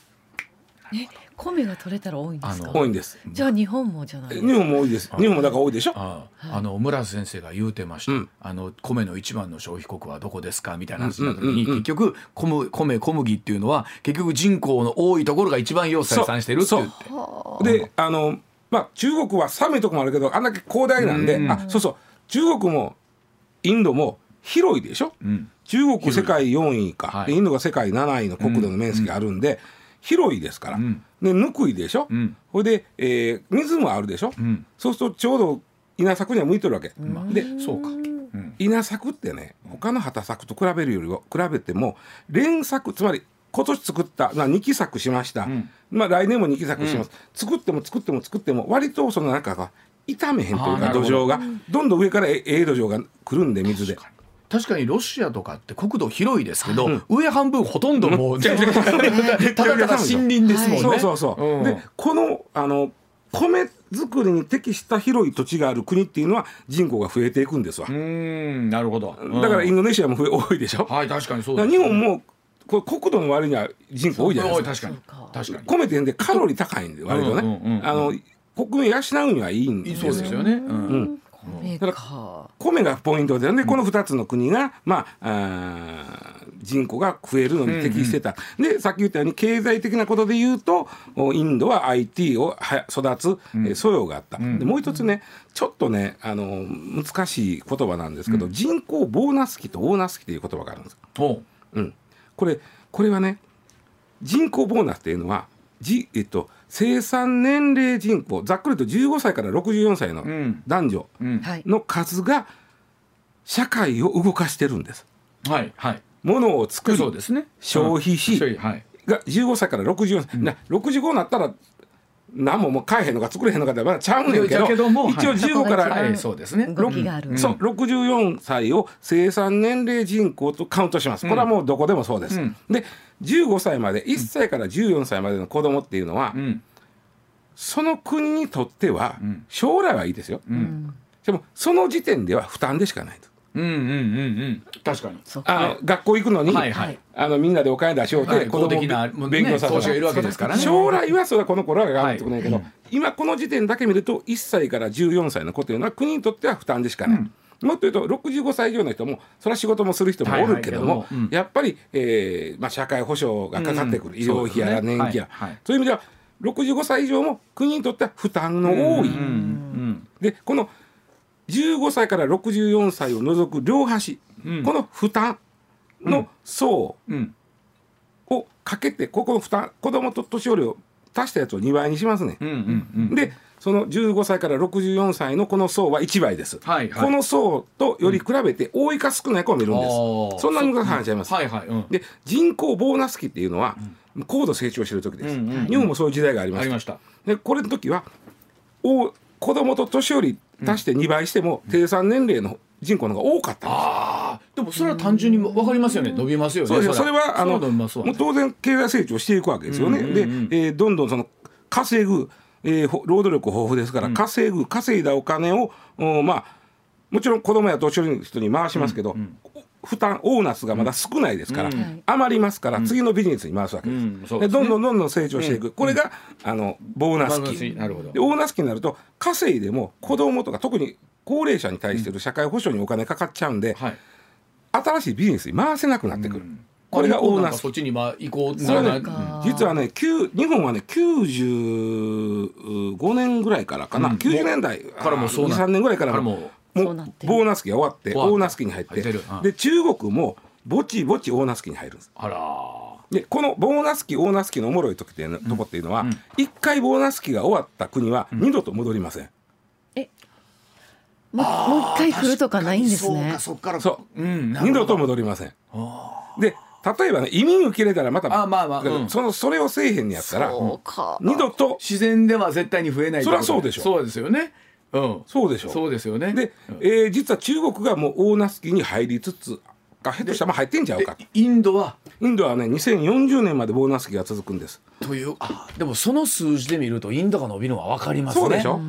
ね米が取れたら多いんですか？多いんです。じゃあ日本もじゃない？日本も多いです。日本もだから多いでしょ？ああ。の村瀬先生が言うてました、うん、あの米の一番の消費国はどこですか？みたいな話になった時に、結局米米小麦っていうのは結局人口の多いところが一番要生産してるって言って。であのまあ中国は寒いとこもあるけどあんだけ広大なんで、うん、あそうそう。中国もインドも広いでしょ、うん、中国世界4位か、はい、インドが世界7位の国土の面積あるんで、広いですから、うん、でぬくいでしょ、うん、ほいで、えー、水もあるでしょ、うん、そうするとちょうど稲作には向いてるわけ、でそうか、稲作ってね他の畑作と比べるよりは比べても連作つまり今年作ったまあ2期作しました、うん、まあ来年も2期作します、作っても作っても作っても割とその中が傷めへんというか土壌がどんどん上からええ土壌が来るんで水で。確かにロシアとかって国土広いですけど、うん、上半分ほとんどもう、ただただ森林ですもんね。そうそうそう。うん、でこのあの米作りに適した広い土地がある国っていうのは人口が増えていくんですわ。うんなるほど、うん、だからインドネシアも増え多いでしょ？はい確かにそうだ、ね、日本もこれ国土の割には人口多いじゃないですか。確かに確かに。米ってんでカロリー高いんで割とね。あの国民養うにはいいんですよ。そうですよね。うん。米か米がポイントでね、この2つの国が、まあ、あ人口が増えるのに適してた、うんうん、でさっき言ったように経済的なことで言うとインドは IT を育つ、うん、素養があった、うん、でもう一つねちょっとねあの難しい言葉なんですけど、うん、人口ボーナス期とオーナス期という言葉があるんです。うん、これこれはね人口ボーナスっていうのはじ、えっと、生産年齢人口ざっくりと15歳から64歳の男女の数が社会を動かしてるんです。はいはい、ものを作り、ね、消費し、はい、が15歳から64歳、うん、な65になったら何ももう買えへんのか作れへんのかってまだちゃうねんけど一応15から、はい、そうですね。そう64歳を生産年齢人口とカウントします。これはもうどこでもそうです、うん、で15歳まで1歳から14歳までの子供っていうのは、うん、その国にとっては将来はいいですよ、うん、でもその時点では負担でしかないと。うんうんうんうん。確かに。あの学校行くのに、はいはい、あのみんなでお金出しようて、はい、子供勉強させて、ね、いるわけですからね将来はそれはこの頃は頑張ってくれないけど、はい、今この時点だけ見ると1歳から14歳の子というのは国にとっては負担でしかない。うん。もっと言うと65歳以上の人もそれは仕事もする人もおるけども、はいはい。うん、やっぱり、えーまあ、社会保障がかかってくる、うん、医療費や年金や、はいはい、そういう意味では65歳以上も国にとっては負担の多い。でこの15歳から64歳を除く両端、うん、この負担の層をかけてここの負担子供と年寄りを足したやつを2倍にしますね。うんうんうん、でその15歳から64歳のこの層は1倍です、はいはい、この層とより比べて多いか少ないかを見るんです、うん、そんな難しい話ちゃいます、はいはいうん、で人口ボーナス期っていうのは、高度成長してる時です、うんうんうん、日本もそういう時代がありました。でこれの時はお子供と年寄り足して2倍しても、低産年齢の人口の方が多かったんですあでもそれは単純に分かりますよね。伸びますよね。それは。あの当然経済成長していくわけですよね、で、えー、どんどんその稼ぐ、えー、労働力豊富ですから、稼ぐ稼いだお金をおまあもちろん子供や年寄りの人に回しますけど、負担オーナスがまだ少ないですから、うん、余りますから次のビジネスに回すわけです。うん。で、ね、どんどんどんどん成長していく、これがあのボーナス期なるほど。でオーナス期になると稼いでも子供とか特に高齢者に対してる社会保障にお金かかっちゃうんで、はい、新しいビジネスに回せなくなってくる。これがオーナス。そっちにまあ移行なね、実はね日本はね95年ぐらいからかな、うん、90年代からもそう23年ぐらいからももうボーナス期が終わってオーナス期に入って。で中国もぼちぼちオーナス期に入るんです。あらでこのボーナス期オーナス期のおもろい時っていうとこっていうのは、一、うん、回ボーナス期が終わった国は二度と戻りません、えもう一回来るとかないんですね。そっから。そう、うん、二度と戻りません。で例えばね移民受け入れたらまたあまあまあ、うん、そのそれをせえへんにやったら二度と自然では絶対に増えないそりゃそうでしょ。そうですよねうん、そうでしょ。そうですよね。で、うん、えー、実は中国がもうオーナス期に入りつつかへとしたら入ってんちゃうかインドは？インドはね2040年までボーナス期が続くんです。というあでもその数字で見るとインドが伸びるのは分かりますね。そうでしょ。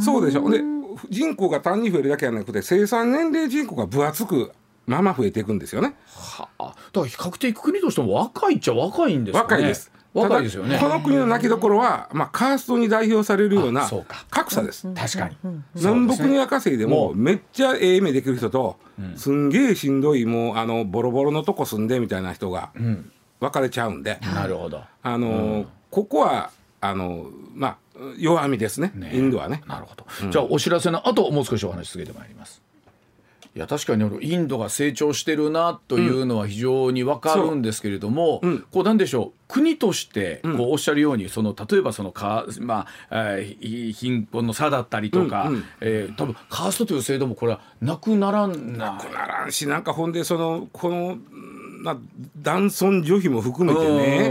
そうでしょ。で人口が単に増えるだけじゃなくて生産年齢人口が分厚くまま増えていくんですよね。はあ、だから比較的国としても若いっちゃ若いんですかね。若いです。若いですよね。この国の泣きどころは、まあ、カーストに代表されるような格差です。確かに。南北には稼いでもめっちゃええ目できる人と、すんげえしんどいもうあのボロボロのとこ住んでみたいな人が分かれちゃうんで、なるほど。あの、ここはあのまあ弱みですね。インドはね。なるほど、じゃあお知らせの後もう少しお話し続けてまいります。いや確かにインドが成長してるなというのは非常に分かるんですけれども、うん、こうなんでしょう？国としてこうおっしゃるように、その例えばそのか、まあえー、貧困の差だったりとか、うんうん、えー、多分カーストという制度もこれはなくならんな。くならんしなんかほんでそのこのな男尊女卑も含めてね。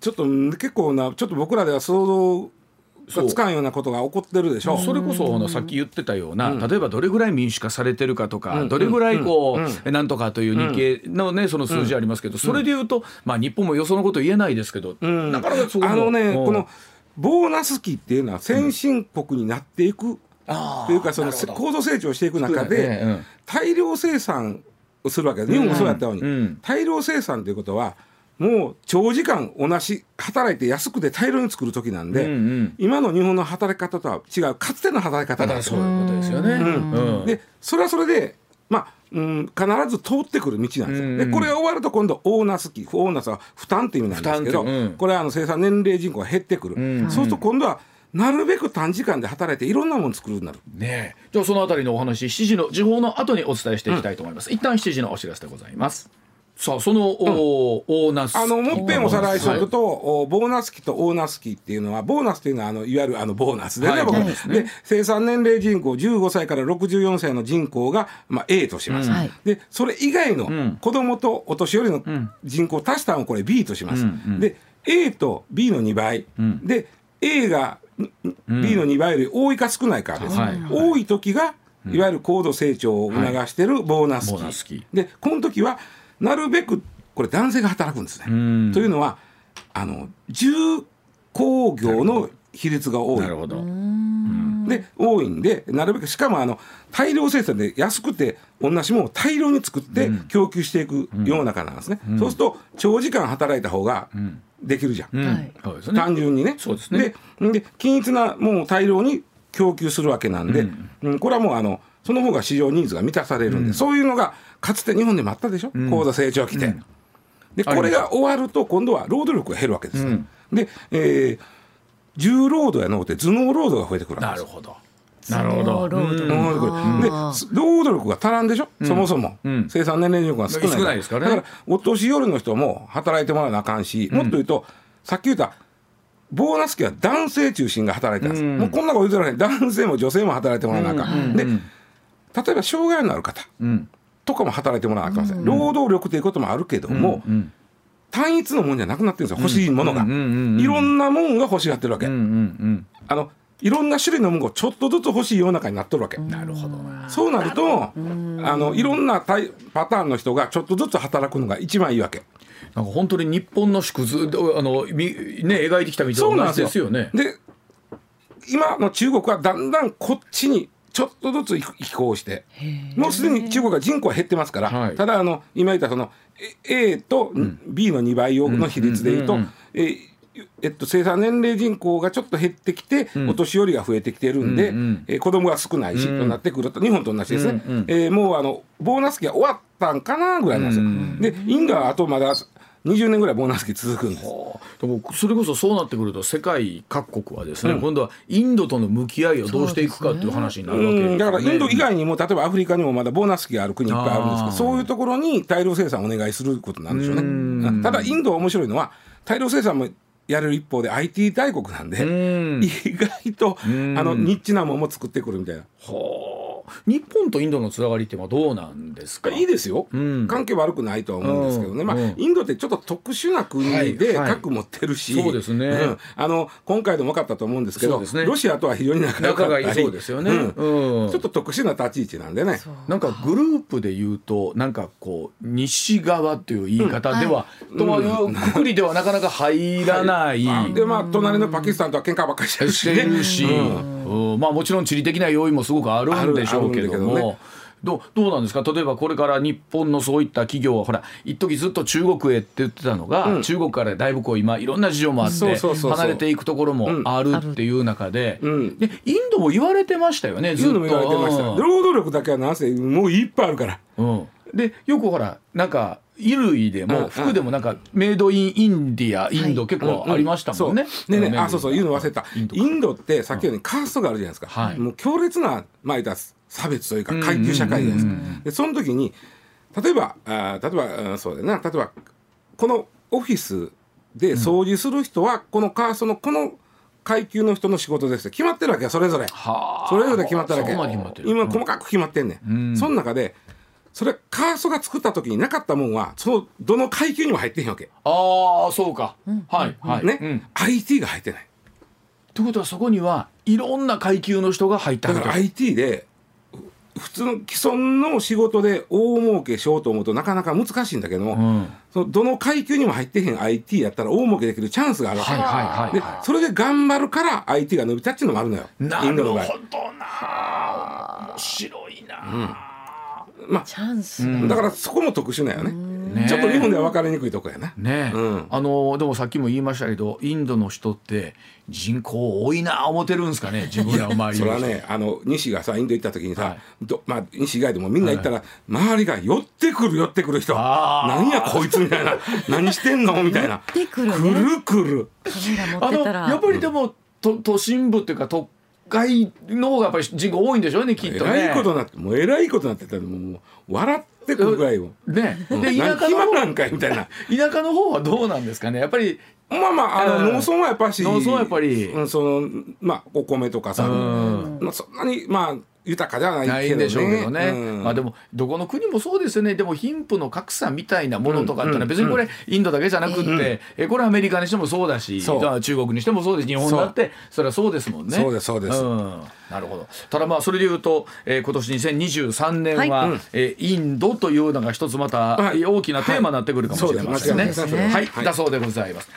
ちょっと結構なちょっと僕らでは想像がつかんようなことが起こってるでしょ。それこそさっき言ってたような、例えばどれぐらい民主化されてるかとか、どれぐらいこう、なんとかという日経のねその数字ありますけど、それでいうと、まあ日本もよそのこと言えないですけど、なかなかそあのね、このボーナス期っていうのは先進国になっていく、というかその高度成長していく中で、大量生産をするわけです日本もそうやったように、大量生産ということはもう長時間同じ働いて安くて大量に作る時なんで、うんうん、今の日本の働き方とは違うかつての働き方なんですよ。そういうことですよね。うん、でそれはそれでまあうん、必ず通ってくる道なんですよ、うんうん、でこれが終わると今度オーナス期オーナスは負担っていう意味なんですけど、うん、これはあの生産年齢人口が減ってくる、うん。うん、そうすると今度はなるべく短時間で働いていろんなもの作るようになる。ねじゃあそのあたりのお話7時の時報の後にお伝えしていきたいと思います。うん、一旦7時のお知らせでございます。さあその、うん、オーナス。あのもっぺんおさらいすると、はい、ボーナス期とオーナス期っていうのはボーナスっていうのはあのいわゆるあのボーナスでね、はい、僕、ね、で生産年齢人口15歳から64歳の人口が、まあ、A とします、うん、でそれ以外の子供とお年寄りの人口を足したのをこれ B とします、うんうん、で A と B の2倍、うん、で A が B の2倍より多いか少ないかです、はい、多い時がいわゆる高度成長を促しているボーナス期、はい、でこの時はなるべくこれ男性が働くんですね。というのはあの重工業の比率が多い。なるほど。で多いんでなるべくしかもあの大量生産で安くて同じものを大量に作って供給していく世の中なんですね、うん。うん、そうすると長時間働いた方ができるじゃん、うん、単純にね。そうですね。でで均一なものを大量に供給するわけなんで、うん、これはもうあのその方が市場ニーズが満たされるんで、そういうのがかつて日本でもあったでしょ、うん、高度成長期で。でこれが終わると今度は労働力が減るわけです。よ。で、えー、重労働やのうて頭脳労働が増えてくるなるほど。なるほど。労働。で労働力が足らんでしょ、そもそも、生産年齢力が少ないないですから、ね、だからお年寄りの人も働いてもらわなあかんし、もっと言うとさっき言ったボーナス期は男性中心が働いてます、もうこんなこと言うてらない男性も女性も働いてもらわなあかん、で例えば障害のある方、とかも働いてもらわなきゃいけません、労働力ということもあるけども、単一のもんじゃなくなってるんですよ欲しいものが、いろんなもんが欲しがってるわけ、あのいろんな種類のものがちょっとずつ欲しい世の中になっとるわけ。なるほどそうなるとあのいろんなタイパターンの人がちょっとずつ働くのが一番いいわけ。なんか本当に日本の縮図あのね描いてきたみたいなですよね。で今の中国はだんだんこっちにちょっとずつ移行して。もうすでに中国は人口は減ってますから、はい、ただあの今言ったその A と B の2倍の比率でいうと、ええっと、生産年齢人口がちょっと減ってきて、うん、お年寄りが増えてきてるんで、うんうん、えー、子供が少ないし、うん、となってくると日本と同じですね、うんうん、えー、もうあのボーナス期が終わったんかなぐらいなんですよ。うん、でインドはあとまだ20年ぐらいボーナス期続くんです。でもそれこそそうなってくると世界各国はですね、うん、今度はインドとの向き合いをどうしていくかっていう話になるわけ、ね、だからインド以外にも例えばアフリカにもまだボーナス期がある国いっぱいあるんですけどそういうところに大量生産をお願いすることなんでしょうね。ただインドは面白いのは大量生産もやれる一方で IT 大国なんで意外とあのニッチなものも作ってくるみたいな。はあ日本とインドのつながりってどうなんですか？いいですよ、うん、関係悪くないとは思うんですけどね、まあ、インドってちょっと特殊な国で核持ってるし、はいはい、そうですね、うん、あの今回でも分かったと思うんですけど、ね、ロシアとは非常に仲良かったりそうですよね、うん、ちょっと特殊な立ち位置なんでね。なんかグループで言うとなんかこう西側っていう言い方では、というくくりではなかなか入らない、はい、でまあ隣のパキスタンとは喧嘩ばっかりしてるし、ね、し、まあもちろん地理的な要因もすごくあるんでしょうけども。ね、どどうなんですか？例えばこれから日本のそういった企業はほら一時ずっと中国へって言ってたのが、うん、中国からだいぶこう今いろんな事情もあって離れていくところもあるっていう中でうん、でインドも言われてましたよねずっと。労働力だけはなんせもういっぱいあるから。うん、でよくほらなんか衣類でも服でもなんかメイドインインディアインド結構ありましたもんね。ねねあそうそう言うの忘れた。インドってさっきようにカーストがあるじゃないですか、はい、もう強烈なまあ差別というか階級社会じゃないですか。でその時に例えばあ例えばそうだよな。例えばこのオフィスで掃除する人はこのカーストのこの階級の人の仕事です決まってるわけそれぞれ。それぞれ決まってるわけ。今細かく決まってんねん、その中でそれカーストが作った時になかったもんはそのどの階級にも入ってへんわけ。ああそうか、はいはい。ね、うん、IT が入ってない。ということはそこにはいろんな階級の人が入っただから IT で普通の既存の仕事で大儲けしようと思うとなかなか難しいんだけども、うん、そのどの階級にも入ってへん IT やったら大儲けできるチャンスがあるわけ、はいはいはい、でそれで頑張るから IT が伸びたっていうのもあるのよ。なるほどな。面白いな、うんまあ、チャンス、だからそこも特殊なよね。ね、ちょっと日本では分かりにくいとこやな。ね、うん、あのでもさっきも言いましたけどインドの人って人口多いな思ってるんですかね？自分ら周りそれはねあの西がさインド行った時にさ、はい、どまあ、西以外でもみんな行ったら、はい、周りが寄ってくる寄ってくる人。何やこいつみたいな。何してんの？みたいな。来る、ね、くるくる。あのやっぱりでも、都都心部っていうか都会の方がやっぱり人口多いんでしょうねきっとね。えらいことなってもうえらいことなってたらもう笑ってくるぐらいを。ね。で田舎の方なんかいみたいな。田舎の方はどうなんですかねやっぱり。まあまああの農村はやっぱし農村はやっぱり、うん、そのまあお米とかさ、まあ、そんなにまあ豊かじゃないね、ないんでしょうけどね、うん、まあでもどこの国もそうですよね。でも貧富の格差みたいなものとかってのは別にこれインドだけじゃなくって、うん、えこれアメリカにしてもそうだし中国にしてもそうです日本だってそれはそうですもんね。そうですそうです、うん、なるほど。ただまあそれでいうと、えー、今年2023年は、はい、えー、インドというのが一つまた大きなテーマになってくるかもしれませんね、はい、はい、だそうでございます